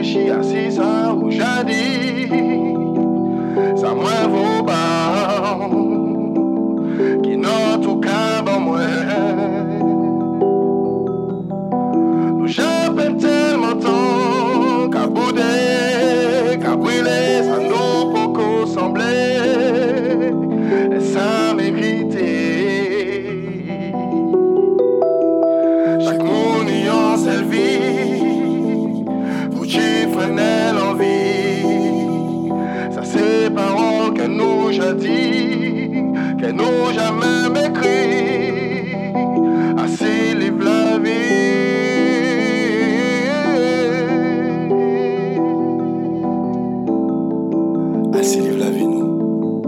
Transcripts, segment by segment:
Mexia, se saúde, que nous jamais m'écrit. Ainsi livre la vie. Ainsi livre la vie, nous.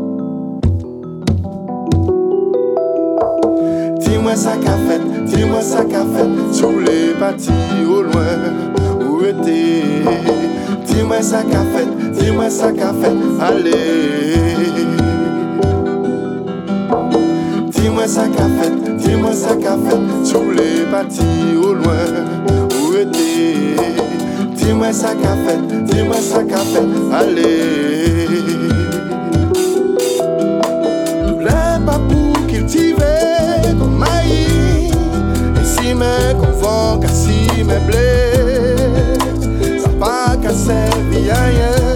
Dis-moi ça qu'a fait, dis-moi ça qu'a fait Sur les bâtis au loin, où était Dis-moi ça qu'a fait, dis-moi ça qu'a fait Allez Dis-moi ça qu'a fait, dis-moi ça qu'a fait Sur les bâtis au loin, où était Dis-moi ça qu'a fait, dis-moi ça qu'a fait Allez. Tous les papous cultivés comme maïs Et si mes confort qu'à si mes blés Ça pas qu'à servir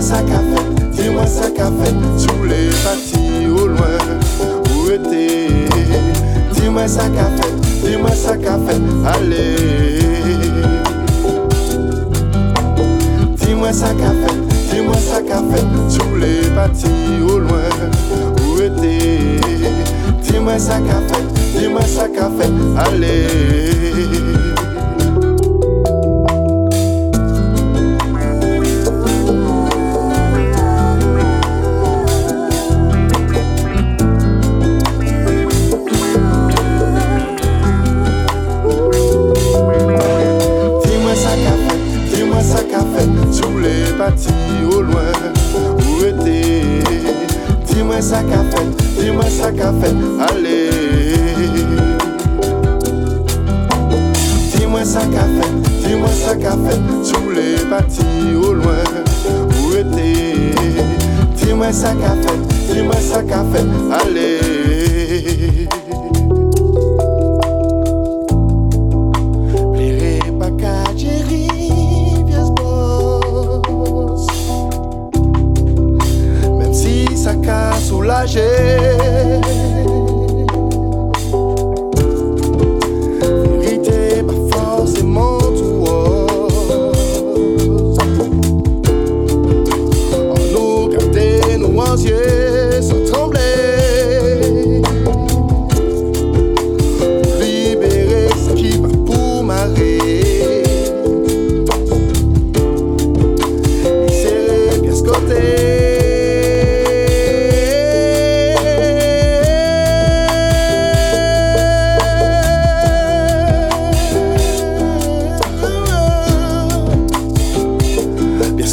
mwen sa ka fet, di mwen sa ka fet Sou vle pati ou lwen, ou ete Di mwen sa ka fet, di mwen sa ka fet, ale Di mwen sa ka fet, di mwen sa ka fet Sou vle pati ou lwen, ou ete Di mwen sa ka fet, di mwen sa ka fet, ale Sou le pati ou lwen Ou ete Di mwen sa ka fet Di mwen sa ka fet Ale Di mwen sa ka fet Di mwen sa ka fet Sou le pati ou lwen Ou ete Di mwen sa ka fet Di mwen sa ka fet Ale soulagé. Vérité, pas forcément tout. En nous capter nos yeux